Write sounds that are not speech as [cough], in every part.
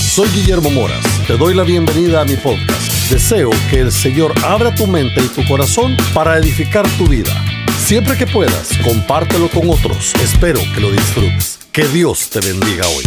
Soy Guillermo Moras. Te doy la bienvenida a mi podcast. Deseo que el Señor abra tu mente y tu corazón para edificar tu vida. Siempre que puedas, compártelo con otros. Espero que lo disfrutes. Que Dios te bendiga hoy.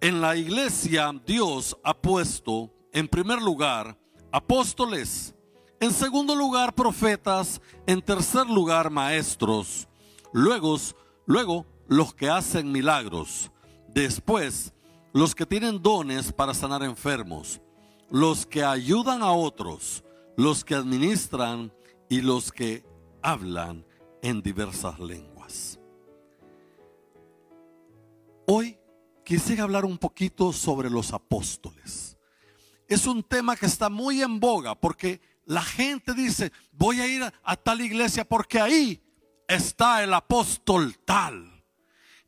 En la iglesia Dios ha puesto en primer lugar apóstoles, en segundo lugar profetas, en tercer lugar maestros, luego, luego los que hacen milagros, después los que tienen dones para sanar enfermos, los que ayudan a otros, los que administran y los que hablan en diversas lenguas. Hoy quisiera hablar un poquito sobre los apóstoles. Es un tema que está muy en boga porque la gente dice, voy a ir a, tal iglesia porque ahí está el apóstol tal.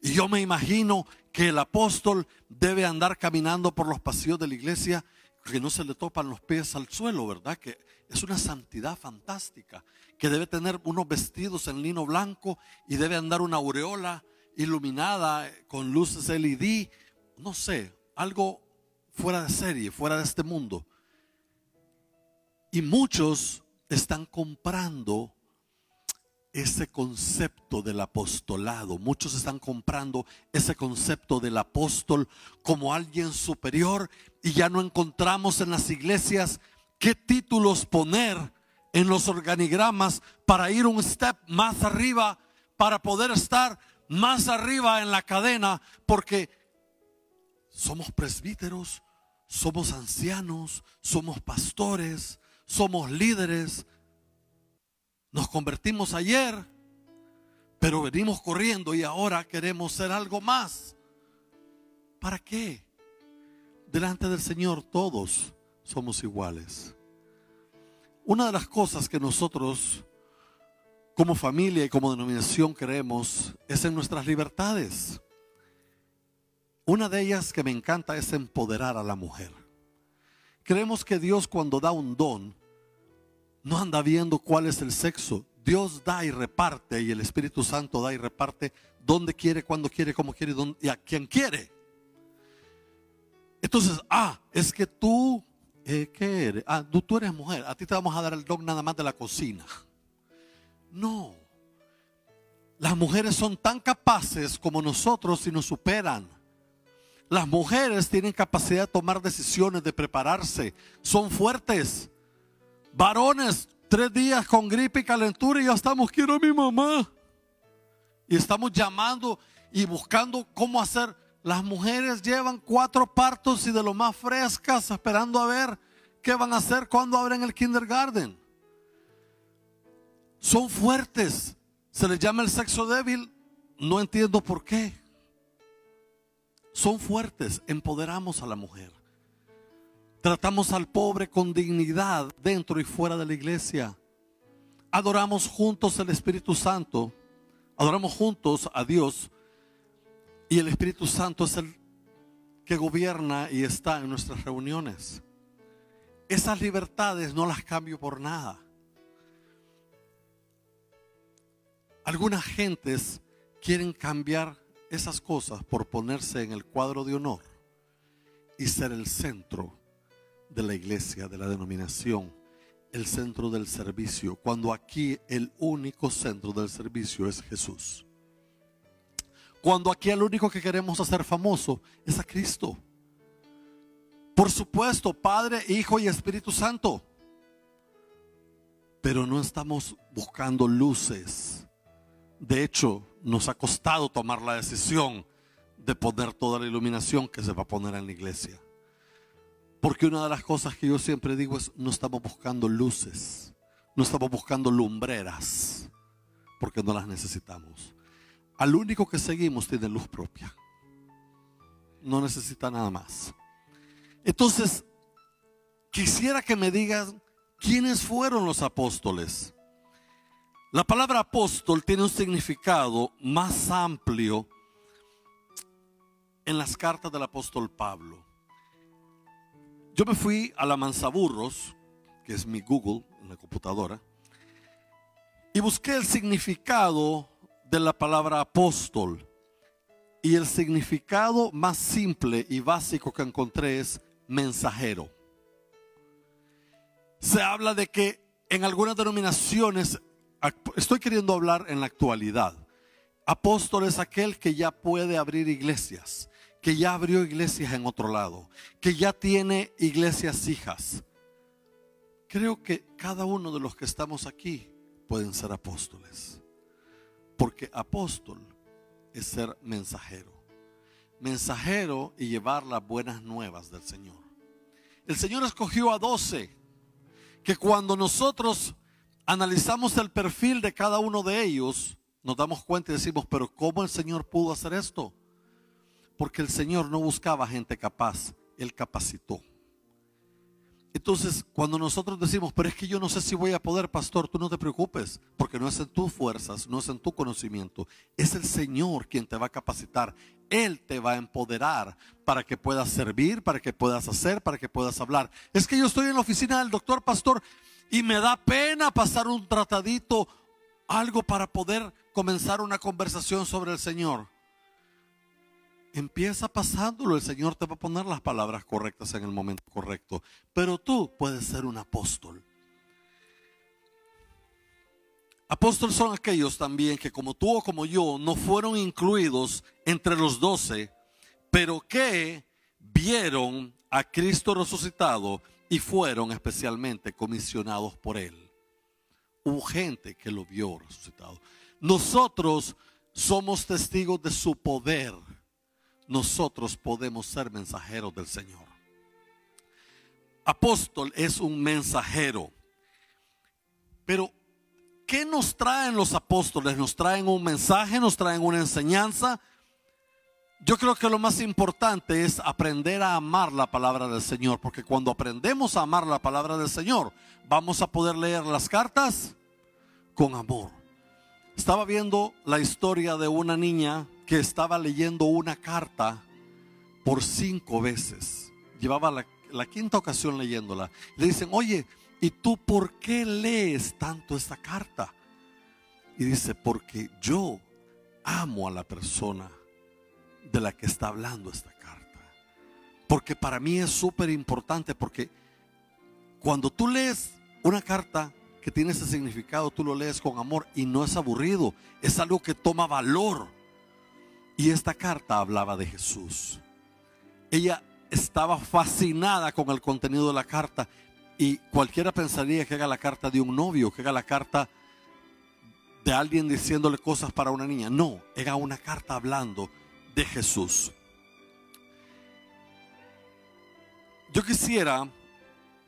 Y yo me imagino que el apóstol debe andar caminando por los pasillos de la iglesia que no se le topan los pies al suelo, ¿verdad? Que es una santidad fantástica, que debe tener unos vestidos en lino blanco y debe andar una aureola iluminada con luces LED, no sé, algo fuera de serie, fuera de este mundo. Y muchos están comprando ese concepto del apostolado. Muchos están comprando ese concepto del apóstol como alguien superior y ya no encontramos en las iglesias qué títulos poner en los organigramas para ir un step más arriba, para poder estar más arriba en la cadena, porque somos presbíteros, somos ancianos, somos pastores, somos líderes, nos convertimos ayer, pero venimos corriendo y ahora queremos ser algo más. ¿Para qué? Delante del Señor todos somos iguales. Una de las cosas que nosotros como familia y como denominación creemos es en nuestras libertades. Una de ellas que me encanta es empoderar a la mujer. Creemos que Dios cuando da un don, no anda viendo cuál es el sexo. Dios da y reparte y el Espíritu Santo da y reparte donde quiere, cuando quiere, como quiere y, a quien quiere. Entonces, ah, es que tú, eh, ¿qué eres? Ah, tú, eres mujer, a ti te vamos a dar el don nada más de la cocina. No, las mujeres son tan capaces como nosotros y nos superan. Las mujeres tienen capacidad de tomar decisiones, de prepararse, son fuertes. Varones, tres días con gripe y calentura y ya estamos, quiero a mi mamá. Y estamos llamando y buscando cómo hacer. Las mujeres llevan cuatro partos y de lo más frescas, esperando a ver qué van a hacer cuando abren el kindergarten. Son fuertes. Se les llama el sexo débil. No entiendo por qué. Son fuertes. Empoderamos a la mujer. Tratamos al pobre con dignidad dentro y fuera de la iglesia. Adoramos juntos el Espíritu Santo. Adoramos juntos a Dios. Y el Espíritu Santo es el que gobierna y está en nuestras reuniones. Esas libertades no las cambio por nada. Algunas gentes quieren cambiar esas cosas por ponerse en el cuadro de honor y ser el centro de la iglesia, de la denominación, el centro del servicio, cuando aquí el único centro del servicio es Jesús. Cuando aquí el único que queremos hacer famoso es a Cristo. Por supuesto, Padre, Hijo y Espíritu Santo. Pero no estamos buscando luces. De hecho, nos ha costado tomar la decisión de poner toda la iluminación que se va a poner en la iglesia. Porque una de las cosas que yo siempre digo es, no estamos buscando luces, no estamos buscando lumbreras, porque no las necesitamos. Al único que seguimos tiene luz propia. No necesita nada más. Entonces, quisiera que me digan quiénes fueron los apóstoles. La palabra apóstol tiene un significado más amplio en las cartas del apóstol Pablo. Yo me fui a la Mansaburros, que es mi Google en la computadora, y busqué el significado de la palabra apóstol. Y el significado más simple y básico que encontré es mensajero. Se habla de que en algunas denominaciones, estoy queriendo hablar en la actualidad, apóstol es aquel que ya puede abrir iglesias, que ya abrió iglesias en otro lado, que ya tiene iglesias hijas. Creo que cada uno de los que estamos aquí pueden ser apóstoles. Porque apóstol es ser mensajero. Mensajero y llevar las buenas nuevas del Señor. El Señor escogió a doce que cuando nosotros analizamos el perfil de cada uno de ellos, nos damos cuenta y decimos, pero ¿cómo el Señor pudo hacer esto? Porque el Señor no buscaba gente capaz, Él capacitó. Entonces, cuando nosotros decimos, pero es que yo no sé si voy a poder, pastor, tú no te preocupes, porque no es en tus fuerzas, no es en tu conocimiento, es el Señor quien te va a capacitar. Él te va a empoderar para que puedas servir, para que puedas hacer, para que puedas hablar. Es que yo estoy en la oficina del doctor, pastor, y me da pena pasar un tratadito, algo para poder comenzar una conversación sobre el Señor. Empieza pasándolo, el Señor te va a poner las palabras correctas en el momento correcto. Pero tú puedes ser un apóstol. Apóstoles son aquellos también que como tú o como yo no fueron incluidos entre los doce, pero que vieron a Cristo resucitado y fueron especialmente comisionados por Él. Hubo gente que lo vio resucitado. Nosotros somos testigos de su poder nosotros podemos ser mensajeros del Señor. Apóstol es un mensajero. Pero, ¿qué nos traen los apóstoles? ¿Nos traen un mensaje? ¿Nos traen una enseñanza? Yo creo que lo más importante es aprender a amar la palabra del Señor, porque cuando aprendemos a amar la palabra del Señor, vamos a poder leer las cartas con amor. Estaba viendo la historia de una niña que estaba leyendo una carta por cinco veces. Llevaba la, quinta ocasión leyéndola. Le dicen, oye, ¿y tú por qué lees tanto esta carta? Y dice, porque yo amo a la persona de la que está hablando esta carta. Porque para mí es súper importante, porque cuando tú lees una carta que tiene ese significado, tú lo lees con amor y no es aburrido, es algo que toma valor. Y esta carta hablaba de Jesús. Ella estaba fascinada con el contenido de la carta y cualquiera pensaría que era la carta de un novio, que era la carta de alguien diciéndole cosas para una niña. No, era una carta hablando de Jesús. Yo quisiera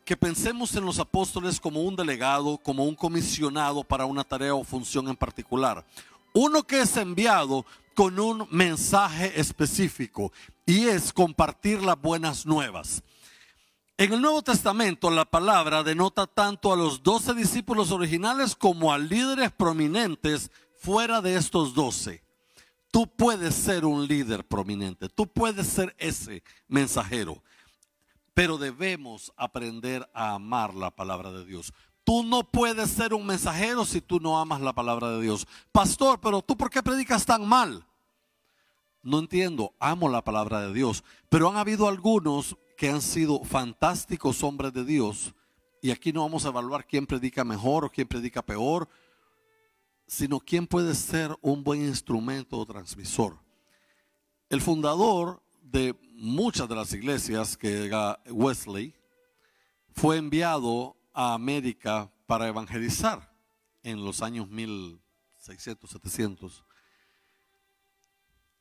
que pensemos en los apóstoles como un delegado, como un comisionado para una tarea o función en particular. Uno que es enviado con un mensaje específico y es compartir las buenas nuevas. En el Nuevo Testamento la palabra denota tanto a los doce discípulos originales como a líderes prominentes fuera de estos doce. Tú puedes ser un líder prominente, tú puedes ser ese mensajero, pero debemos aprender a amar la palabra de Dios. Tú no puedes ser un mensajero si tú no amas la palabra de Dios. Pastor, pero tú por qué predicas tan mal? No entiendo, amo la palabra de Dios, pero han habido algunos que han sido fantásticos hombres de Dios y aquí no vamos a evaluar quién predica mejor o quién predica peor, sino quién puede ser un buen instrumento o transmisor. El fundador de muchas de las iglesias, que era Wesley, fue enviado a América para evangelizar en los años 1600, 700.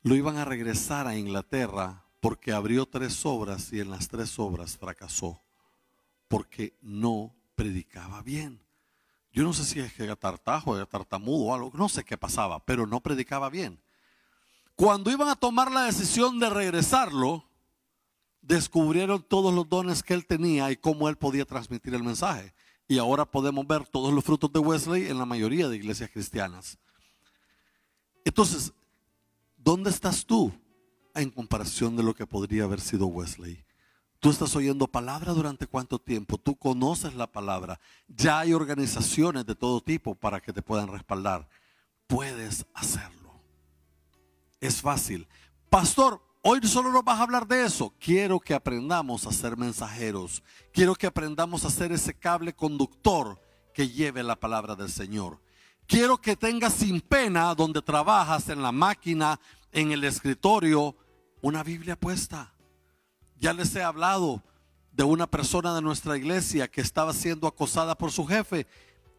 Lo iban a regresar a Inglaterra porque abrió tres obras y en las tres obras fracasó porque no predicaba bien. Yo no sé si es que era tartajo, era tartamudo o algo, no sé qué pasaba, pero no predicaba bien. Cuando iban a tomar la decisión de regresarlo, descubrieron todos los dones que él tenía y cómo él podía transmitir el mensaje. Y ahora podemos ver todos los frutos de Wesley en la mayoría de iglesias cristianas. Entonces, ¿dónde estás tú en comparación de lo que podría haber sido Wesley? Tú estás oyendo palabra durante cuánto tiempo, tú conoces la palabra, ya hay organizaciones de todo tipo para que te puedan respaldar. Puedes hacerlo. Es fácil. pastor, hoy solo nos vas a hablar de eso. Quiero que aprendamos a ser mensajeros. Quiero que aprendamos a ser ese cable conductor que lleve la palabra del Señor. Quiero que tengas sin pena donde trabajas, en la máquina, en el escritorio, una Biblia puesta. Ya les he hablado de una persona de nuestra iglesia que estaba siendo acosada por su jefe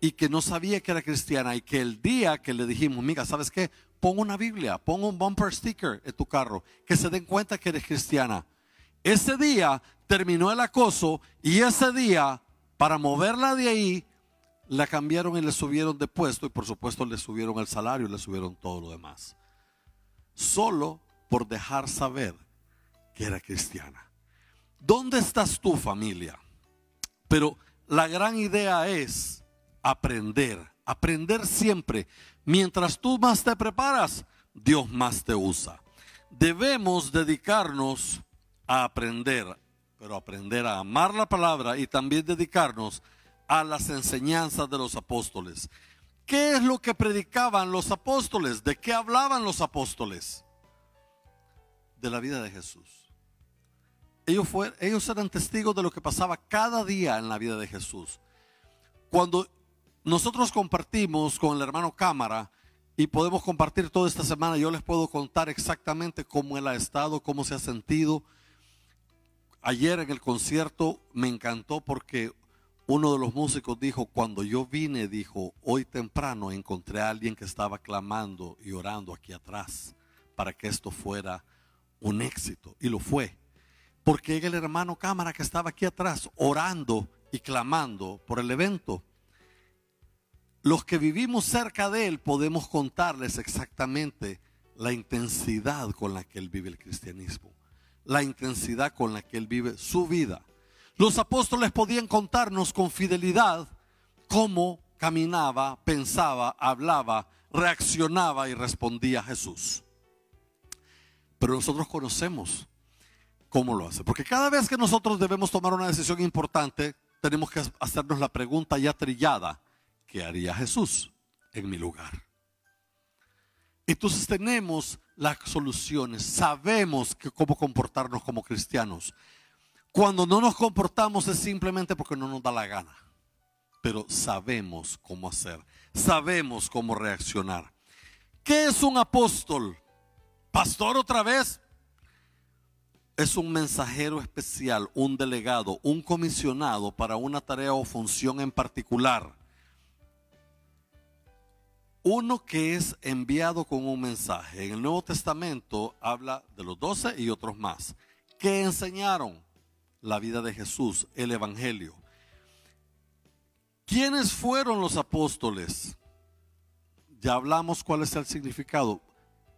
y que no sabía que era cristiana y que el día que le dijimos, mira, ¿sabes qué? Pon una Biblia, pon un bumper sticker en tu carro, que se den cuenta que eres cristiana. Ese día terminó el acoso y ese día, para moverla de ahí, la cambiaron y le subieron de puesto y por supuesto le subieron el salario le subieron todo lo demás. Solo por dejar saber que era cristiana. ¿Dónde estás tú familia? Pero la gran idea es aprender, aprender siempre. Mientras tú más te preparas, Dios más te usa. Debemos dedicarnos a aprender, pero aprender a amar la palabra y también dedicarnos a las enseñanzas de los apóstoles. ¿Qué es lo que predicaban los apóstoles? ¿De qué hablaban los apóstoles? De la vida de Jesús. Ellos, ellos eran testigos de lo que pasaba cada día en la vida de Jesús. Cuando nosotros compartimos con el hermano Cámara y podemos compartir toda esta semana, yo les puedo contar exactamente cómo él ha estado, cómo se ha sentido. Ayer en el concierto me encantó porque uno de los músicos dijo, cuando yo vine, dijo, hoy temprano encontré a alguien que estaba clamando y orando aquí atrás para que esto fuera un éxito. Y lo fue. Porque el hermano cámara que estaba aquí atrás orando y clamando por el evento. Los que vivimos cerca de él podemos contarles exactamente la intensidad con la que él vive el cristianismo, la intensidad con la que él vive su vida. Los apóstoles podían contarnos con fidelidad cómo caminaba, pensaba, hablaba, reaccionaba y respondía a Jesús. Pero nosotros conocemos cómo lo hace. Porque cada vez que nosotros debemos tomar una decisión importante, tenemos que hacernos la pregunta ya trillada, ¿qué haría Jesús en mi lugar? Entonces tenemos las soluciones, sabemos cómo comportarnos como cristianos. Cuando no nos comportamos es simplemente porque no nos da la gana. Pero sabemos cómo hacer, sabemos cómo reaccionar. ¿Qué es un apóstol? Pastor otra vez. Es un mensajero especial, un delegado, un comisionado para una tarea o función en particular. Uno que es enviado con un mensaje. En el Nuevo Testamento habla de los doce y otros más. ¿Qué enseñaron? La vida de Jesús, el Evangelio. ¿Quiénes fueron los apóstoles? Ya hablamos cuál es el significado.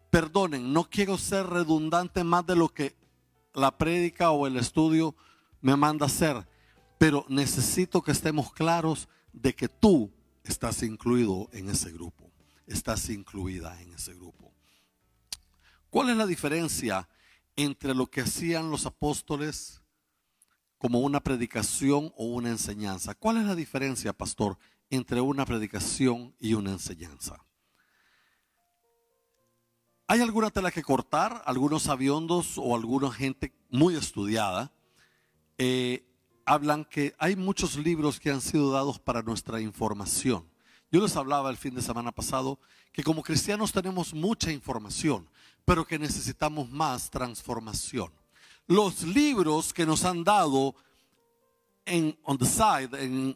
Perdonen, no quiero ser redundante más de lo que la prédica o el estudio me manda hacer, pero necesito que estemos claros de que tú estás incluido en ese grupo, estás incluida en ese grupo. ¿Cuál es la diferencia entre lo que hacían los apóstoles como una predicación o una enseñanza. ¿Cuál es la diferencia, pastor, entre una predicación y una enseñanza? Hay alguna tela que cortar, algunos aviondos o alguna gente muy estudiada eh, hablan que hay muchos libros que han sido dados para nuestra información. Yo les hablaba el fin de semana pasado que como cristianos tenemos mucha información, pero que necesitamos más transformación los libros que nos han dado en on the side,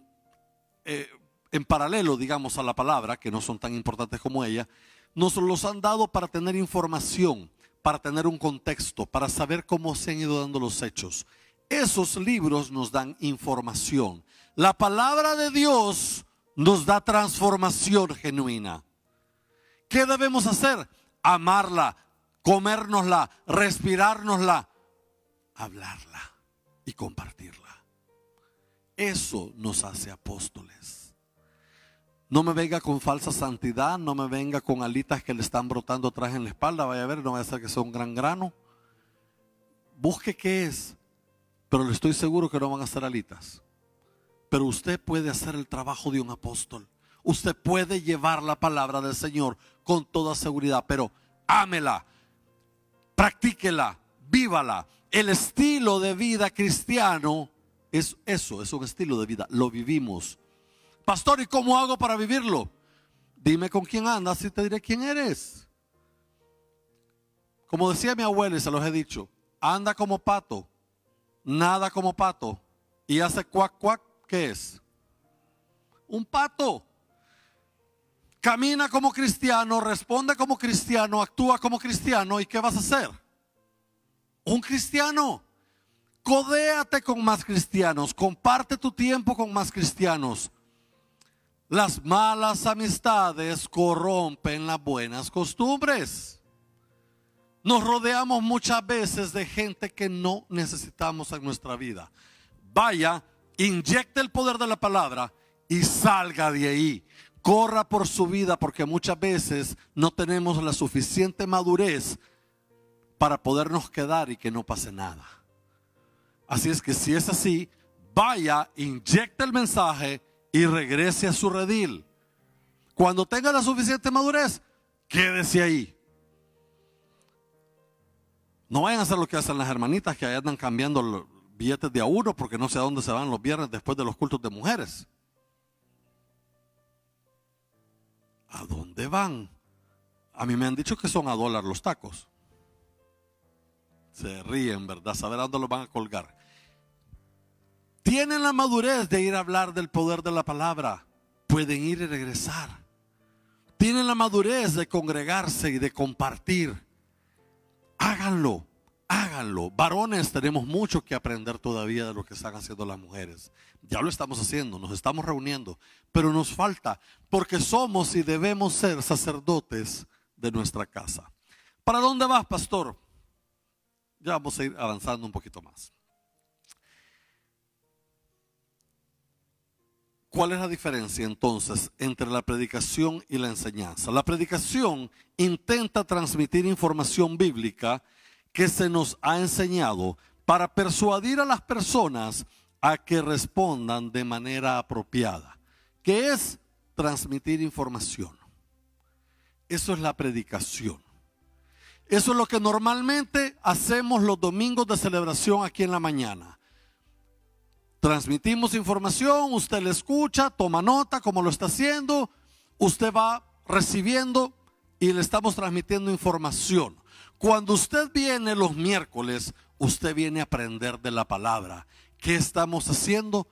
eh, en paralelo, digamos, a la palabra, que no son tan importantes como ella, nos los han dado para tener información, para tener un contexto, para saber cómo se han ido dando los hechos. Esos libros nos dan información. La palabra de Dios nos da transformación genuina. ¿Qué debemos hacer? Amarla, comérnosla, respirárnosla, hablarla y compartirla. Eso nos hace apóstoles. No me venga con falsa santidad, no me venga con alitas que le están brotando atrás en la espalda, vaya a ver, no vaya a ser que sea un gran grano. Busque qué es, pero le estoy seguro que no van a ser alitas. Pero usted puede hacer el trabajo de un apóstol. Usted puede llevar la palabra del Señor con toda seguridad, pero ámela, practíquela, vívala. El estilo de vida cristiano es eso, es un estilo de vida, lo vivimos. Pastor, ¿y cómo hago para vivirlo? Dime con quién andas y te diré quién eres. Como decía mi abuela y se los he dicho, anda como pato, nada como pato y hace cuac cuac, ¿qué es? Un pato. Camina como cristiano, responde como cristiano, actúa como cristiano y ¿qué vas a hacer? Un cristiano. Codéate con más cristianos, comparte tu tiempo con más cristianos. Las malas amistades corrompen las buenas costumbres. Nos rodeamos muchas veces de gente que no necesitamos en nuestra vida. Vaya, inyecte el poder de la palabra y salga de ahí. Corra por su vida porque muchas veces no tenemos la suficiente madurez para podernos quedar y que no pase nada. Así es que si es así, vaya, inyecte el mensaje y regrese a su redil. Cuando tenga la suficiente madurez, quédese ahí. No vayan a hacer lo que hacen las hermanitas que andan cambiando los billetes de a uno porque no sé a dónde se van los viernes después de los cultos de mujeres. ¿A dónde van? A mí me han dicho que son a dólar los tacos. Se ríen, ¿verdad? Saber dónde los van a colgar tienen la madurez de ir a hablar del poder de la palabra, pueden ir y regresar. Tienen la madurez de congregarse y de compartir. Háganlo, háganlo. Varones, tenemos mucho que aprender todavía de lo que están haciendo las mujeres. Ya lo estamos haciendo, nos estamos reuniendo, pero nos falta porque somos y debemos ser sacerdotes de nuestra casa. ¿Para dónde vas, pastor? Ya vamos a ir avanzando un poquito más. ¿Cuál es la diferencia entonces entre la predicación y la enseñanza? La predicación intenta transmitir información bíblica que se nos ha enseñado para persuadir a las personas a que respondan de manera apropiada, que es transmitir información. Eso es la predicación. Eso es lo que normalmente hacemos los domingos de celebración aquí en la mañana. Transmitimos información, usted le escucha, toma nota como lo está haciendo, usted va recibiendo y le estamos transmitiendo información. Cuando usted viene los miércoles, usted viene a aprender de la palabra. ¿Qué estamos haciendo?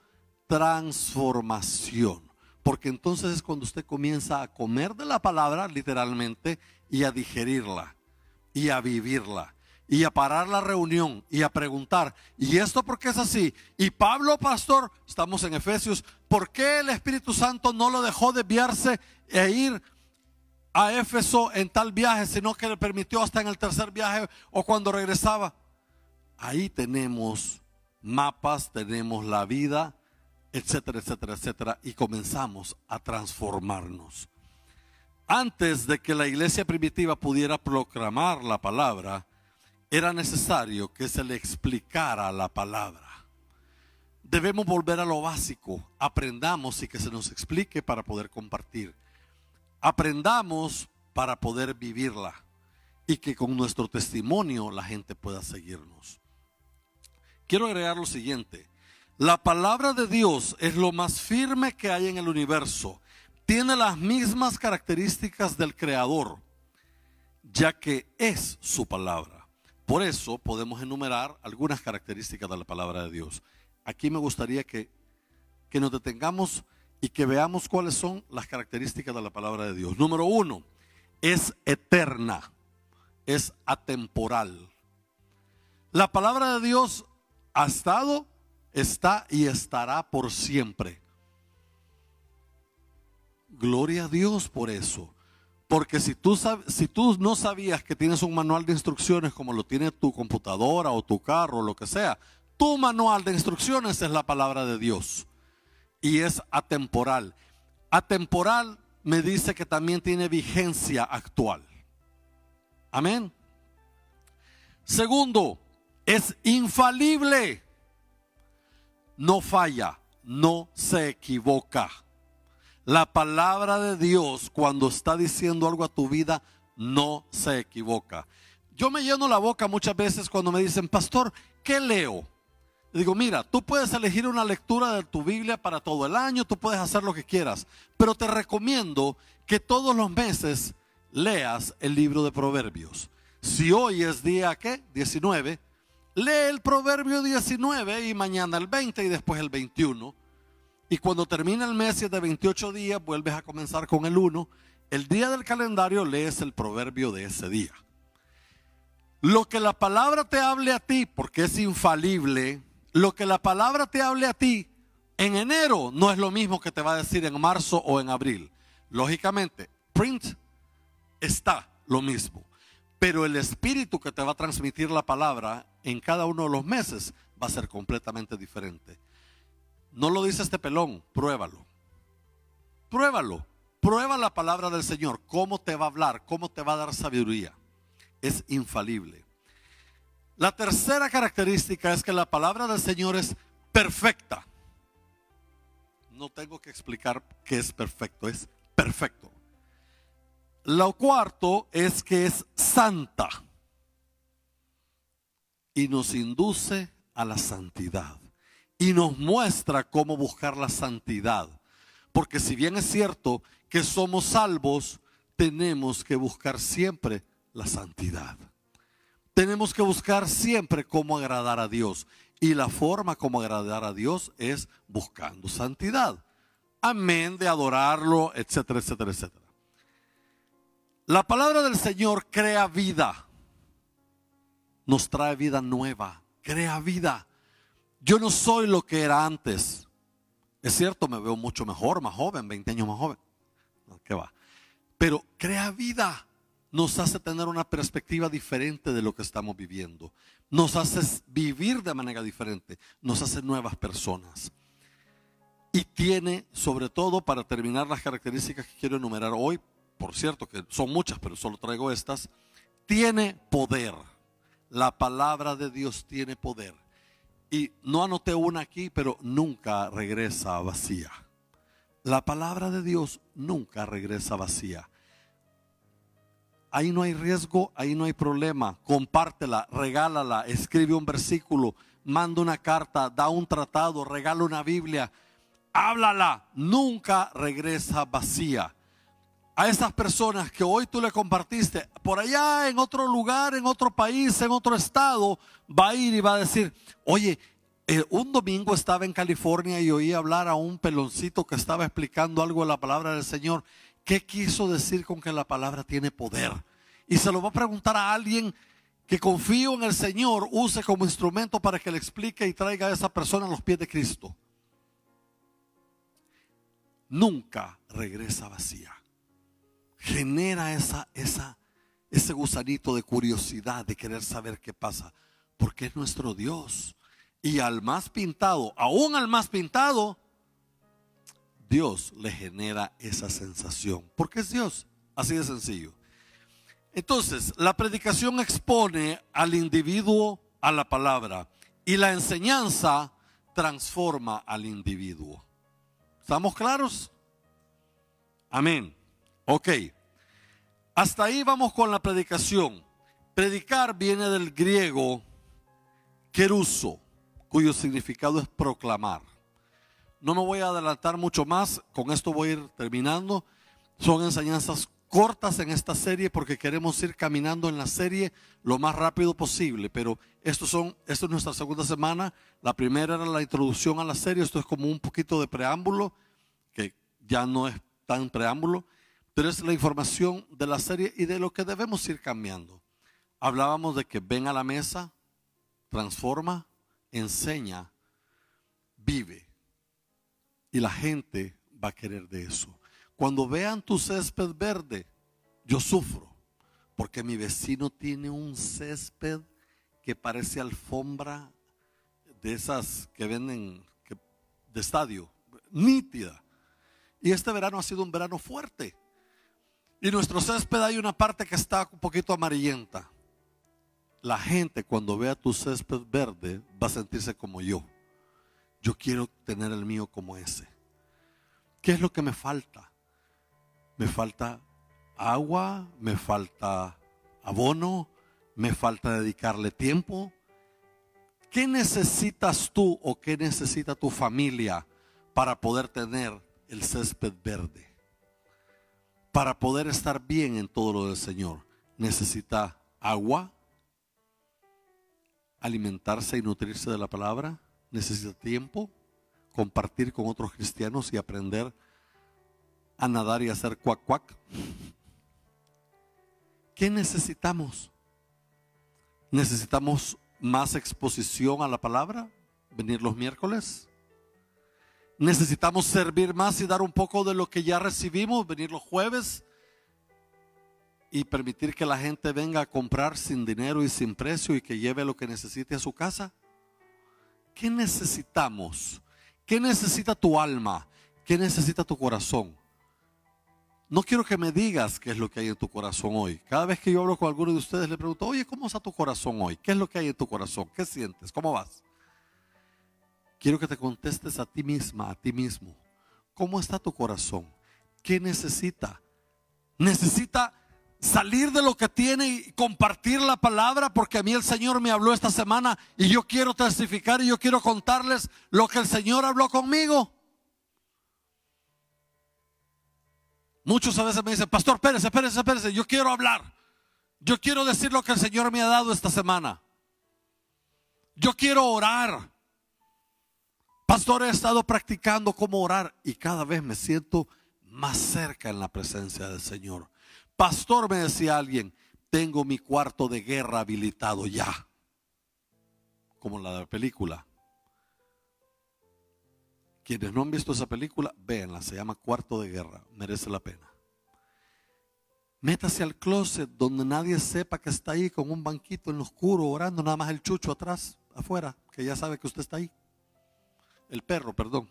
Transformación. Porque entonces es cuando usted comienza a comer de la palabra literalmente y a digerirla y a vivirla y a parar la reunión y a preguntar, ¿y esto por qué es así? Y Pablo, pastor, estamos en Efesios, ¿por qué el Espíritu Santo no lo dejó desviarse e ir a Éfeso en tal viaje, sino que le permitió hasta en el tercer viaje o cuando regresaba? Ahí tenemos mapas, tenemos la vida, etcétera, etcétera, etcétera, y comenzamos a transformarnos. Antes de que la iglesia primitiva pudiera proclamar la palabra, era necesario que se le explicara la palabra. Debemos volver a lo básico, aprendamos y que se nos explique para poder compartir. Aprendamos para poder vivirla y que con nuestro testimonio la gente pueda seguirnos. Quiero agregar lo siguiente. La palabra de Dios es lo más firme que hay en el universo. Tiene las mismas características del Creador, ya que es su palabra. Por eso podemos enumerar algunas características de la palabra de Dios. Aquí me gustaría que, que nos detengamos y que veamos cuáles son las características de la palabra de Dios. Número uno, es eterna, es atemporal. La palabra de Dios ha estado, está y estará por siempre. Gloria a Dios por eso. Porque si tú, si tú no sabías que tienes un manual de instrucciones como lo tiene tu computadora o tu carro o lo que sea, tu manual de instrucciones es la palabra de Dios y es atemporal. Atemporal me dice que también tiene vigencia actual. Amén. Segundo, es infalible. No falla, no se equivoca. La palabra de Dios cuando está diciendo algo a tu vida no se equivoca. Yo me lleno la boca muchas veces cuando me dicen, pastor, ¿qué leo? digo, mira, tú puedes elegir una lectura de tu Biblia para todo el año, tú puedes hacer lo que quieras, pero te recomiendo que todos los meses leas el libro de Proverbios. Si hoy es día, ¿qué? 19, lee el Proverbio 19 y mañana el 20 y después el 21. Y cuando termina el mes, de 28 días, vuelves a comenzar con el 1. El día del calendario lees el proverbio de ese día. Lo que la palabra te hable a ti, porque es infalible, lo que la palabra te hable a ti en enero no es lo mismo que te va a decir en marzo o en abril. Lógicamente, print está lo mismo, pero el espíritu que te va a transmitir la palabra en cada uno de los meses va a ser completamente diferente. No lo dice este pelón, pruébalo. Pruébalo. Prueba la palabra del Señor, cómo te va a hablar, cómo te va a dar sabiduría. Es infalible. La tercera característica es que la palabra del Señor es perfecta. No tengo que explicar qué es perfecto, es perfecto. Lo cuarto es que es santa y nos induce a la santidad y nos muestra cómo buscar la santidad. Porque si bien es cierto que somos salvos, tenemos que buscar siempre la santidad. Tenemos que buscar siempre cómo agradar a Dios. Y la forma como agradar a Dios es buscando santidad. Amén de adorarlo, etcétera, etcétera, etcétera. La palabra del Señor crea vida. Nos trae vida nueva. Crea vida. Yo no soy lo que era antes. Es cierto, me veo mucho mejor, más joven, 20 años más joven. ¿Qué va? Pero crea vida nos hace tener una perspectiva diferente de lo que estamos viviendo. Nos hace vivir de manera diferente. Nos hace nuevas personas. Y tiene, sobre todo, para terminar las características que quiero enumerar hoy, por cierto que son muchas, pero solo traigo estas, tiene poder. La palabra de Dios tiene poder. Y no anoté una aquí, pero nunca regresa vacía. La palabra de Dios nunca regresa vacía ahí no hay riesgo, ahí no hay problema. Compártela, regálala, escribe un versículo, manda una carta, da un tratado, regala una Biblia. Háblala, nunca regresa vacía. A esas personas que hoy tú le compartiste, por allá en otro lugar, en otro país, en otro estado, va a ir y va a decir, oye, eh, un domingo estaba en California y oí hablar a un peloncito que estaba explicando algo de la palabra del Señor ¿Qué quiso decir con que la palabra tiene poder? Y se lo va a preguntar a alguien que confío en el Señor, use como instrumento para que le explique y traiga a esa persona a los pies de Cristo. Nunca regresa vacía. Genera esa, ese gusanito de curiosidad, de querer saber qué pasa, porque es nuestro Dios. Y al más pintado, aún al más pintado, Dios le genera esa sensación. Porque es Dios. Así de sencillo. Entonces, la predicación expone al individuo a la palabra y la enseñanza transforma al individuo. ¿Estamos claros? Amén. Ok. Hasta ahí vamos con la predicación. Predicar viene del griego keruso, cuyo significado es proclamar. No me voy a adelantar mucho más, con esto voy a ir terminando. Son enseñanzas cortas en esta serie porque queremos ir caminando en la serie lo más rápido posible, pero estos son, esto es nuestra segunda semana. La primera era la introducción a la serie, esto es como un poquito de preámbulo, que ya no es tan preámbulo, pero es la información de la serie y de lo que debemos ir cambiando. Hablábamos de que ven a la mesa, transforma, enseña, vive. Y la gente va a querer de eso. Cuando vean tu césped verde, yo sufro. Porque mi vecino tiene un césped que parece alfombra de esas que venden de estadio, nítida. Y este verano ha sido un verano fuerte. Y nuestro césped hay una parte que está un poquito amarillenta. La gente cuando vea tu césped verde va a sentirse como yo. Yo quiero tener el mío como ese. ¿Qué es lo que me falta? Me falta agua, me falta abono, me falta dedicarle tiempo. ¿Qué necesitas tú o qué necesita tu familia para poder tener el césped verde? Para poder estar bien en todo lo del Señor. Necesita agua, alimentarse y nutrirse de la palabra. Necesita tiempo, compartir con otros cristianos y aprender a nadar y hacer cuac cuac. ¿Qué necesitamos? ¿Necesitamos más exposición a la palabra? ¿Venir los miércoles? ¿Necesitamos servir más y dar un poco de lo que ya recibimos? ¿Venir los jueves? y permitir que la gente venga a comprar sin dinero y sin precio y que lleve lo que necesite a su casa? ¿Qué necesitamos? ¿Qué necesita tu alma? ¿Qué necesita tu corazón? No quiero que me digas qué es lo que hay en tu corazón hoy. Cada vez que yo hablo con alguno de ustedes le pregunto, oye, ¿cómo está tu corazón hoy? ¿Qué es lo que hay en tu corazón? ¿Qué sientes? ¿Cómo vas? Quiero que te contestes a ti misma, a ti mismo. ¿Cómo está tu corazón? ¿Qué necesita? ¿Necesita salir de lo que tiene y compartir la palabra, porque a mí el Señor me habló esta semana y yo quiero testificar y yo quiero contarles lo que el Señor habló conmigo. Muchos a veces me dicen, Pastor Pérez, Pérez, Pérez, yo quiero hablar. Yo quiero decir lo que el Señor me ha dado esta semana. Yo quiero orar. Pastor, he estado practicando cómo orar y cada vez me siento más cerca en la presencia del Señor. Pastor, me decía alguien, tengo mi cuarto de guerra habilitado ya. Como la de la película. Quienes no han visto esa película, véanla, se llama Cuarto de Guerra, merece la pena. Métase al closet donde nadie sepa que está ahí con un banquito en lo oscuro orando, nada más el chucho atrás, afuera, que ya sabe que usted está ahí. El perro, perdón.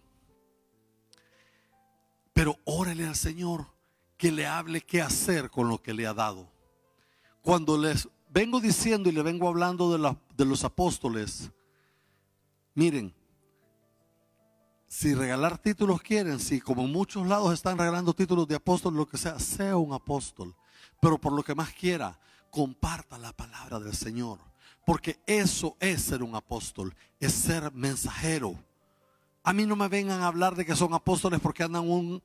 Pero órale al Señor que le hable qué hacer con lo que le ha dado. Cuando les vengo diciendo y le vengo hablando de, de los apóstoles, miren, si regalar títulos quieren, si como en muchos lados están regalando títulos de apóstol, lo que sea, sea un apóstol. Pero por lo que más quiera, comparta la palabra del Señor. Porque eso es ser un apóstol, es ser mensajero. A mí no me vengan a hablar de que son apóstoles porque andan un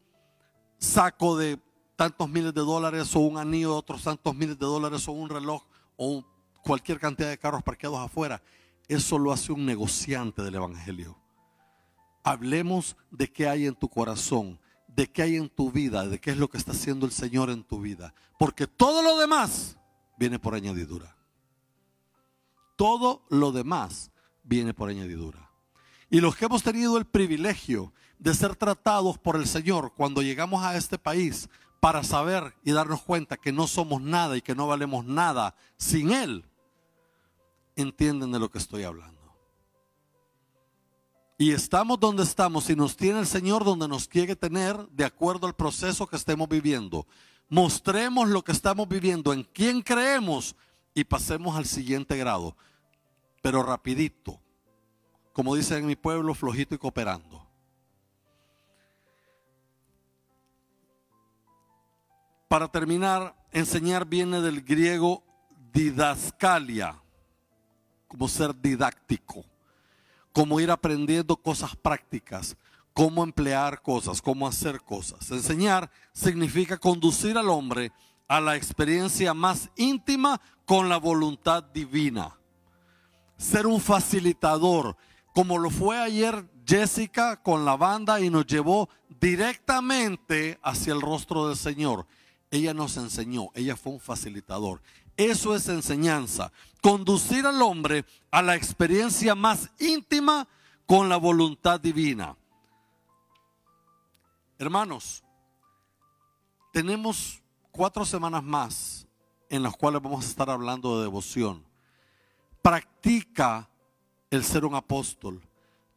saco de tantos miles de dólares o un anillo de otros tantos miles de dólares o un reloj o cualquier cantidad de carros parqueados afuera. Eso lo hace un negociante del Evangelio. Hablemos de qué hay en tu corazón, de qué hay en tu vida, de qué es lo que está haciendo el Señor en tu vida. Porque todo lo demás viene por añadidura. Todo lo demás viene por añadidura. Y los que hemos tenido el privilegio de ser tratados por el Señor cuando llegamos a este país, para saber y darnos cuenta que no somos nada y que no valemos nada sin Él, entienden de lo que estoy hablando. Y estamos donde estamos y nos tiene el Señor donde nos quiere tener de acuerdo al proceso que estemos viviendo. Mostremos lo que estamos viviendo, en quién creemos y pasemos al siguiente grado. Pero rapidito, como dicen en mi pueblo, flojito y cooperando. Para terminar, enseñar viene del griego didascalia, como ser didáctico, como ir aprendiendo cosas prácticas, cómo emplear cosas, cómo hacer cosas. Enseñar significa conducir al hombre a la experiencia más íntima con la voluntad divina. Ser un facilitador, como lo fue ayer Jessica con la banda y nos llevó directamente hacia el rostro del Señor. Ella nos enseñó, ella fue un facilitador. Eso es enseñanza. Conducir al hombre a la experiencia más íntima con la voluntad divina. Hermanos, tenemos cuatro semanas más en las cuales vamos a estar hablando de devoción. Practica el ser un apóstol.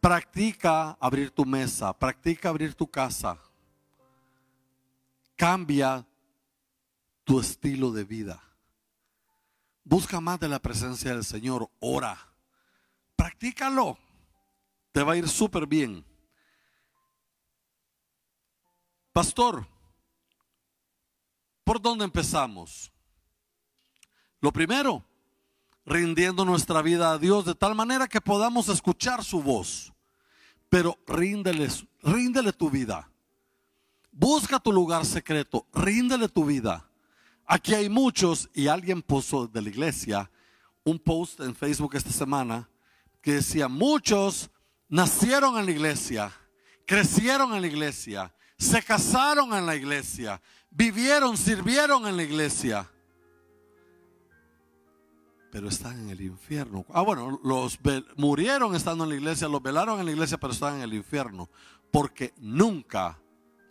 Practica abrir tu mesa. Practica abrir tu casa. Cambia tu estilo de vida. Busca más de la presencia del Señor, ora, practícalo, te va a ir súper bien. Pastor, ¿por dónde empezamos? Lo primero, rindiendo nuestra vida a Dios de tal manera que podamos escuchar su voz. Pero ríndele, ríndele tu vida. Busca tu lugar secreto, ríndele tu vida. Aquí hay muchos y alguien puso de la iglesia un post en Facebook esta semana que decía, muchos nacieron en la iglesia, crecieron en la iglesia, se casaron en la iglesia, vivieron, sirvieron en la iglesia, pero están en el infierno. Ah, bueno, los murieron estando en la iglesia, los velaron en la iglesia, pero están en el infierno, porque nunca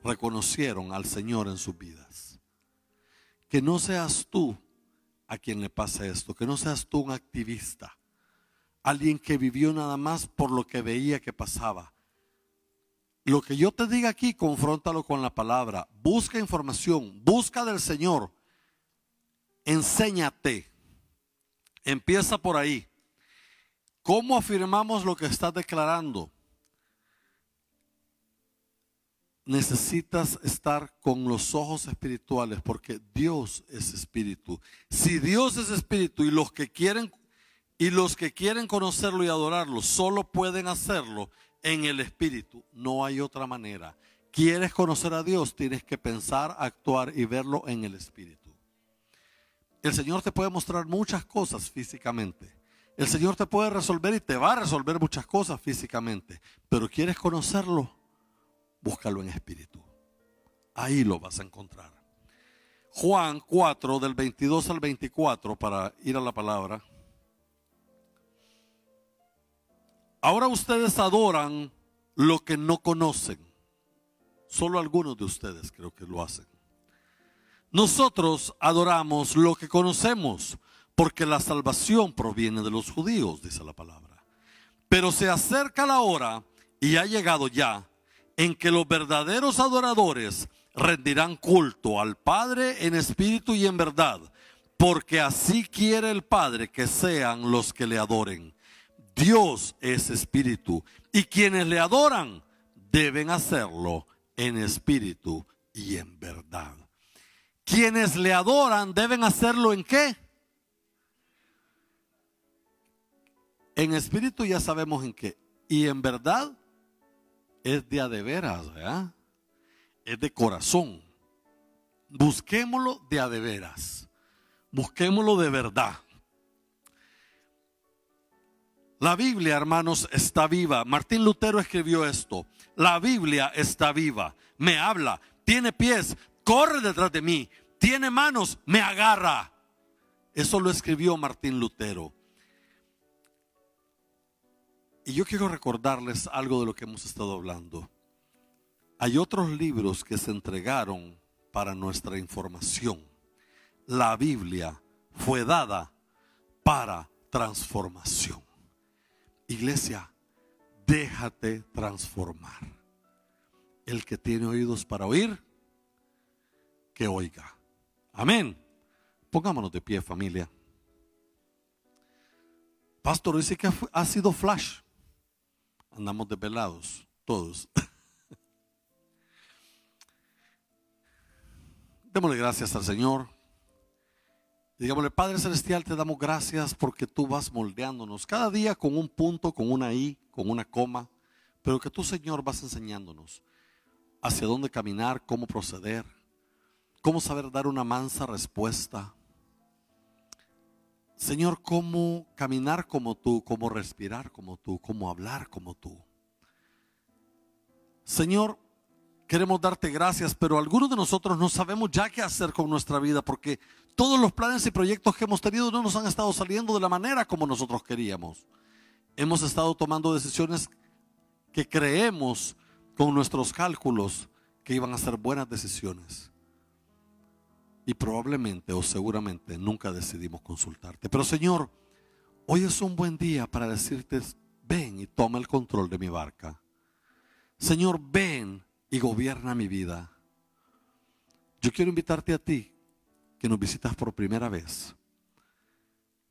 reconocieron al Señor en sus vidas. Que no seas tú a quien le pase esto, que no seas tú un activista, alguien que vivió nada más por lo que veía que pasaba. Lo que yo te diga aquí, confróntalo con la palabra. Busca información, busca del Señor. Enséñate. Empieza por ahí. ¿Cómo afirmamos lo que estás declarando? necesitas estar con los ojos espirituales porque Dios es espíritu. Si Dios es espíritu y los que quieren y los que quieren conocerlo y adorarlo solo pueden hacerlo en el espíritu, no hay otra manera. Quieres conocer a Dios, tienes que pensar, actuar y verlo en el espíritu. El Señor te puede mostrar muchas cosas físicamente. El Señor te puede resolver y te va a resolver muchas cosas físicamente, pero quieres conocerlo búscalo en espíritu. Ahí lo vas a encontrar. Juan 4, del 22 al 24, para ir a la palabra. Ahora ustedes adoran lo que no conocen. Solo algunos de ustedes creo que lo hacen. Nosotros adoramos lo que conocemos, porque la salvación proviene de los judíos, dice la palabra. Pero se acerca la hora, y ha llegado ya, en que los verdaderos adoradores rendirán culto al Padre en espíritu y en verdad, porque así quiere el Padre que sean los que le adoren. Dios es espíritu y quienes le adoran deben hacerlo en espíritu y en verdad. Quienes le adoran deben hacerlo en qué? En espíritu ya sabemos en qué. Y en verdad es de a de veras, ¿verdad? Es de corazón. Busquémoslo de a de veras. Busquémoslo de verdad. La Biblia, hermanos, está viva. Martín Lutero escribió esto. La Biblia está viva. Me habla. Tiene pies. Corre detrás de mí. Tiene manos. Me agarra. Eso lo escribió Martín Lutero. Y yo quiero recordarles algo de lo que hemos estado hablando. Hay otros libros que se entregaron para nuestra información. La Biblia fue dada para transformación. Iglesia, déjate transformar. El que tiene oídos para oír, que oiga. Amén. Pongámonos de pie, familia. Pastor dice que ha sido flash andamos desvelados, todos. [laughs] Démosle gracias al Señor. Digámosle, Padre Celestial, te damos gracias porque tú vas moldeándonos cada día con un punto, con una I, con una coma, pero que tú, Señor, vas enseñándonos hacia dónde caminar, cómo proceder, cómo saber dar una mansa respuesta. Señor, cómo caminar como tú, cómo respirar como tú, cómo hablar como tú. Señor, queremos darte gracias, pero algunos de nosotros no sabemos ya qué hacer con nuestra vida porque todos los planes y proyectos que hemos tenido no nos han estado saliendo de la manera como nosotros queríamos. Hemos estado tomando decisiones que creemos con nuestros cálculos que iban a ser buenas decisiones. Y probablemente o seguramente nunca decidimos consultarte. Pero Señor, hoy es un buen día para decirte, ven y toma el control de mi barca. Señor, ven y gobierna mi vida. Yo quiero invitarte a ti que nos visitas por primera vez.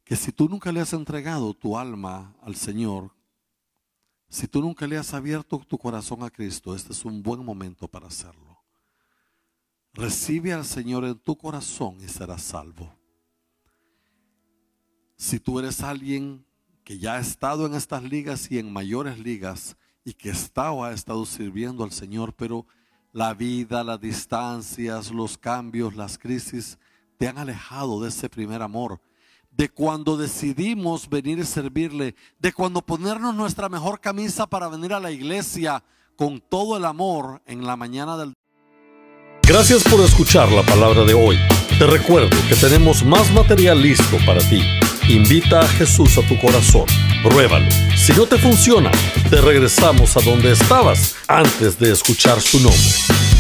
Que si tú nunca le has entregado tu alma al Señor, si tú nunca le has abierto tu corazón a Cristo, este es un buen momento para hacerlo. Recibe al Señor en tu corazón y serás salvo. Si tú eres alguien que ya ha estado en estas ligas y en mayores ligas y que está o ha estado sirviendo al Señor, pero la vida, las distancias, los cambios, las crisis te han alejado de ese primer amor, de cuando decidimos venir y servirle, de cuando ponernos nuestra mejor camisa para venir a la iglesia con todo el amor en la mañana del Gracias por escuchar la palabra de hoy. Te recuerdo que tenemos más material listo para ti. Invita a Jesús a tu corazón. Pruébalo. Si no te funciona, te regresamos a donde estabas antes de escuchar su nombre.